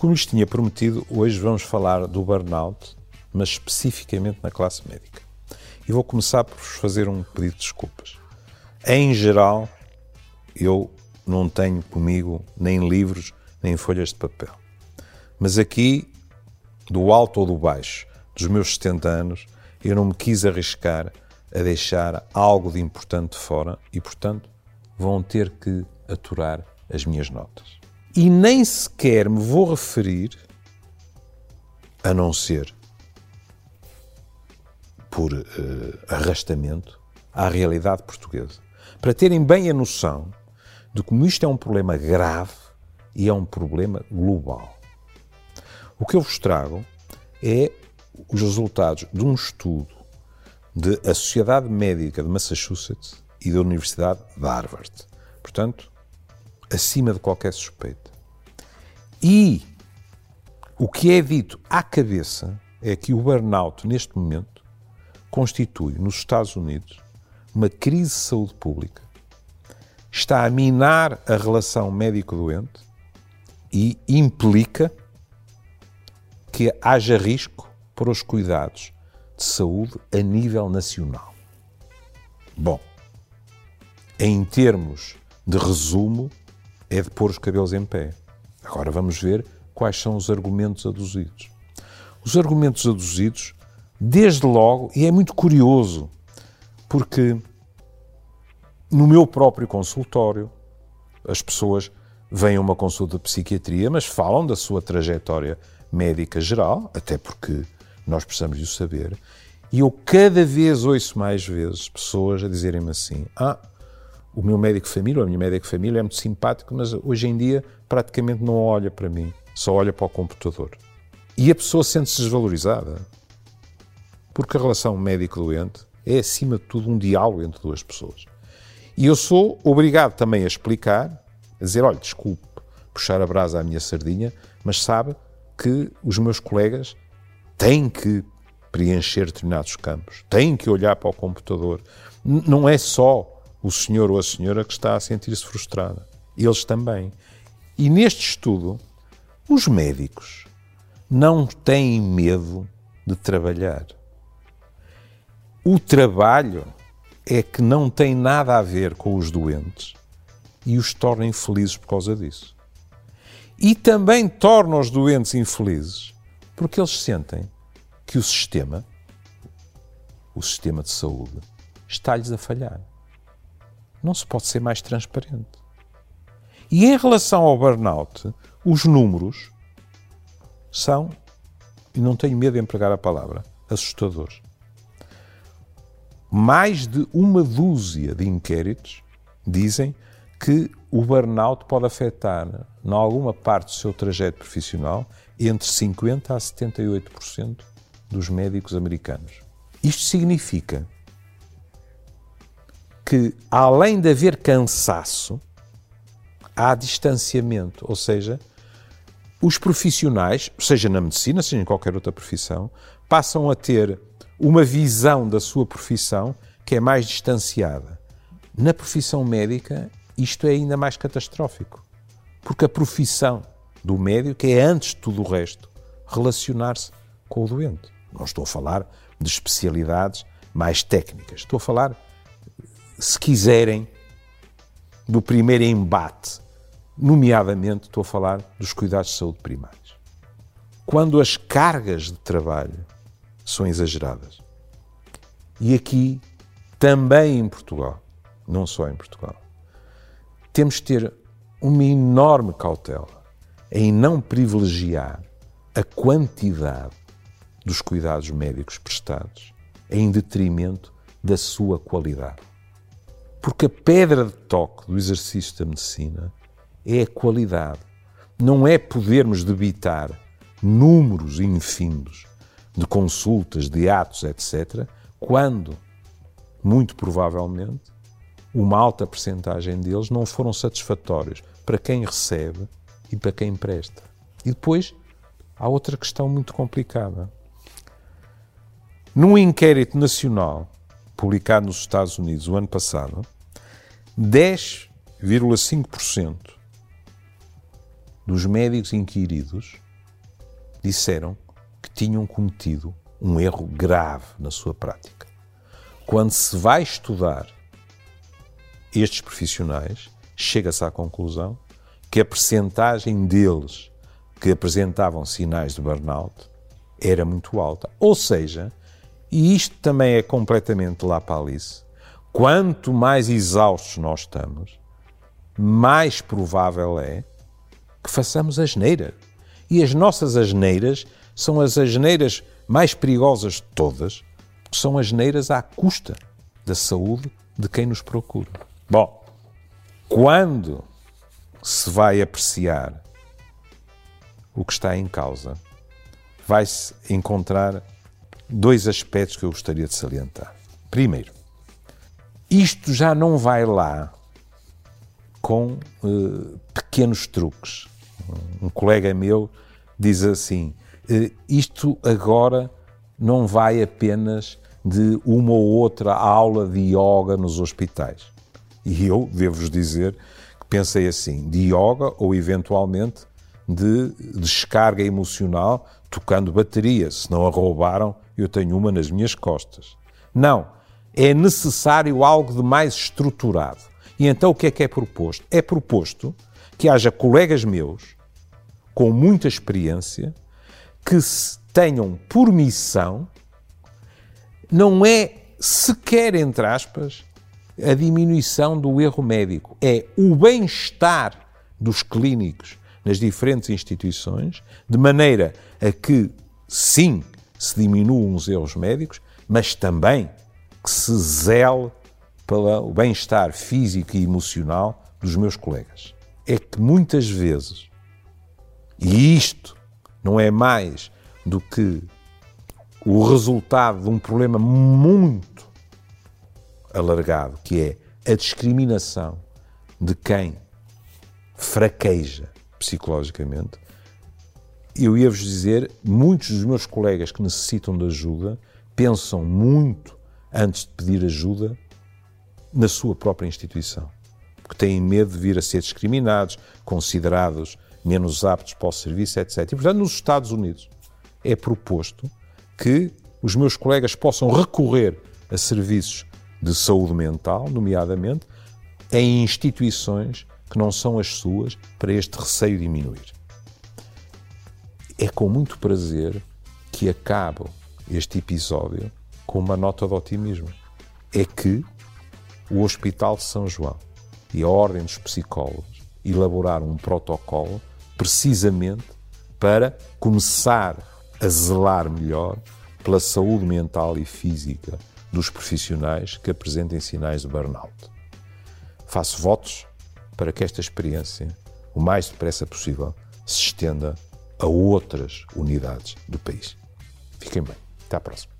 Como lhes tinha prometido, hoje vamos falar do burnout, mas especificamente na classe médica. E vou começar por vos fazer um pedido de desculpas. Em geral, eu não tenho comigo nem livros, nem folhas de papel. Mas aqui, do alto ou do baixo dos meus 70 anos, eu não me quis arriscar a deixar algo de importante fora e, portanto, vão ter que aturar as minhas notas e nem sequer me vou referir, a não ser por uh, arrastamento, à realidade portuguesa. Para terem bem a noção de como isto é um problema grave e é um problema global. O que eu vos trago é os resultados de um estudo da Sociedade Médica de Massachusetts e da Universidade de Harvard. Portanto, acima de qualquer suspeita. E o que é dito à cabeça é que o burnout, neste momento, constitui nos Estados Unidos uma crise de saúde pública, está a minar a relação médico-doente e implica que haja risco para os cuidados de saúde a nível nacional. Bom, em termos de resumo, é de pôr os cabelos em pé. Agora vamos ver quais são os argumentos aduzidos. Os argumentos aduzidos, desde logo, e é muito curioso, porque no meu próprio consultório, as pessoas vêm a uma consulta de psiquiatria, mas falam da sua trajetória médica geral, até porque nós precisamos de o saber, e eu cada vez ouço mais vezes pessoas a dizerem-me assim: Ah, o meu médico de família, a minha médica de família é muito simpático, mas hoje em dia praticamente não olha para mim, só olha para o computador. E a pessoa sente-se desvalorizada. Porque a relação médico-doente é, acima de tudo, um diálogo entre duas pessoas. E eu sou obrigado também a explicar, a dizer: olha, desculpe puxar a brasa à minha sardinha, mas sabe que os meus colegas têm que preencher determinados campos, têm que olhar para o computador. Não é só o senhor ou a senhora que está a sentir-se frustrada. Eles também. E neste estudo, os médicos não têm medo de trabalhar. O trabalho é que não tem nada a ver com os doentes e os torna infelizes por causa disso. E também torna os doentes infelizes porque eles sentem que o sistema, o sistema de saúde, está-lhes a falhar. Não se pode ser mais transparente. E em relação ao burnout, os números são, e não tenho medo de empregar a palavra, assustadores. Mais de uma dúzia de inquéritos dizem que o burnout pode afetar, em alguma parte do seu trajeto profissional, entre 50% a 78% dos médicos americanos. Isto significa que, além de haver cansaço, há distanciamento, ou seja, os profissionais, seja na medicina, seja em qualquer outra profissão, passam a ter uma visão da sua profissão que é mais distanciada. Na profissão médica, isto é ainda mais catastrófico, porque a profissão do médico é, antes de tudo o resto, relacionar-se com o doente. Não estou a falar de especialidades mais técnicas, estou a falar se quiserem, do primeiro embate, nomeadamente estou a falar dos cuidados de saúde primários. Quando as cargas de trabalho são exageradas. E aqui, também em Portugal, não só em Portugal, temos de ter uma enorme cautela em não privilegiar a quantidade dos cuidados médicos prestados em detrimento da sua qualidade. Porque a pedra de toque do exercício da medicina é a qualidade. Não é podermos debitar números infindos de consultas, de atos, etc., quando, muito provavelmente, uma alta percentagem deles não foram satisfatórios para quem recebe e para quem presta. E depois há outra questão muito complicada. Num inquérito nacional publicado nos Estados Unidos o ano passado, 10,5% dos médicos inquiridos disseram que tinham cometido um erro grave na sua prática. Quando se vai estudar estes profissionais, chega-se à conclusão que a percentagem deles que apresentavam sinais de burnout era muito alta. Ou seja, e isto também é completamente lá para Alice, quanto mais exaustos nós estamos, mais provável é que façamos asneira. E as nossas asneiras são as asneiras mais perigosas de todas, porque são asneiras à custa da saúde de quem nos procura. Bom, quando se vai apreciar o que está em causa, vai-se encontrar dois aspectos que eu gostaria de salientar. Primeiro, isto já não vai lá com uh, pequenos truques. Um colega meu diz assim: uh, isto agora não vai apenas de uma ou outra aula de yoga nos hospitais. E eu devo-vos dizer que pensei assim: de yoga ou eventualmente de descarga emocional tocando bateria. Se não a roubaram, eu tenho uma nas minhas costas. Não. É necessário algo de mais estruturado. E então o que é que é proposto? É proposto que haja colegas meus com muita experiência que tenham por missão, não é sequer, entre aspas, a diminuição do erro médico, é o bem-estar dos clínicos nas diferentes instituições, de maneira a que, sim, se diminuam os erros médicos, mas também que se zele pelo bem-estar físico e emocional dos meus colegas. É que muitas vezes, e isto não é mais do que o resultado de um problema muito alargado, que é a discriminação de quem fraqueja psicologicamente, eu ia-vos dizer, muitos dos meus colegas que necessitam de ajuda pensam muito antes de pedir ajuda na sua própria instituição, porque têm medo de vir a ser discriminados, considerados menos aptos para o serviço, etc. E, portanto, nos Estados Unidos é proposto que os meus colegas possam recorrer a serviços de saúde mental, nomeadamente, em instituições que não são as suas, para este receio diminuir. É com muito prazer que acabo este episódio com uma nota de otimismo. É que o Hospital de São João e a Ordem dos Psicólogos elaboraram um protocolo precisamente para começar a zelar melhor pela saúde mental e física dos profissionais que apresentem sinais de burnout. Faço votos para que esta experiência, o mais depressa possível, se estenda a outras unidades do país. Fiquem bem. Até à próxima.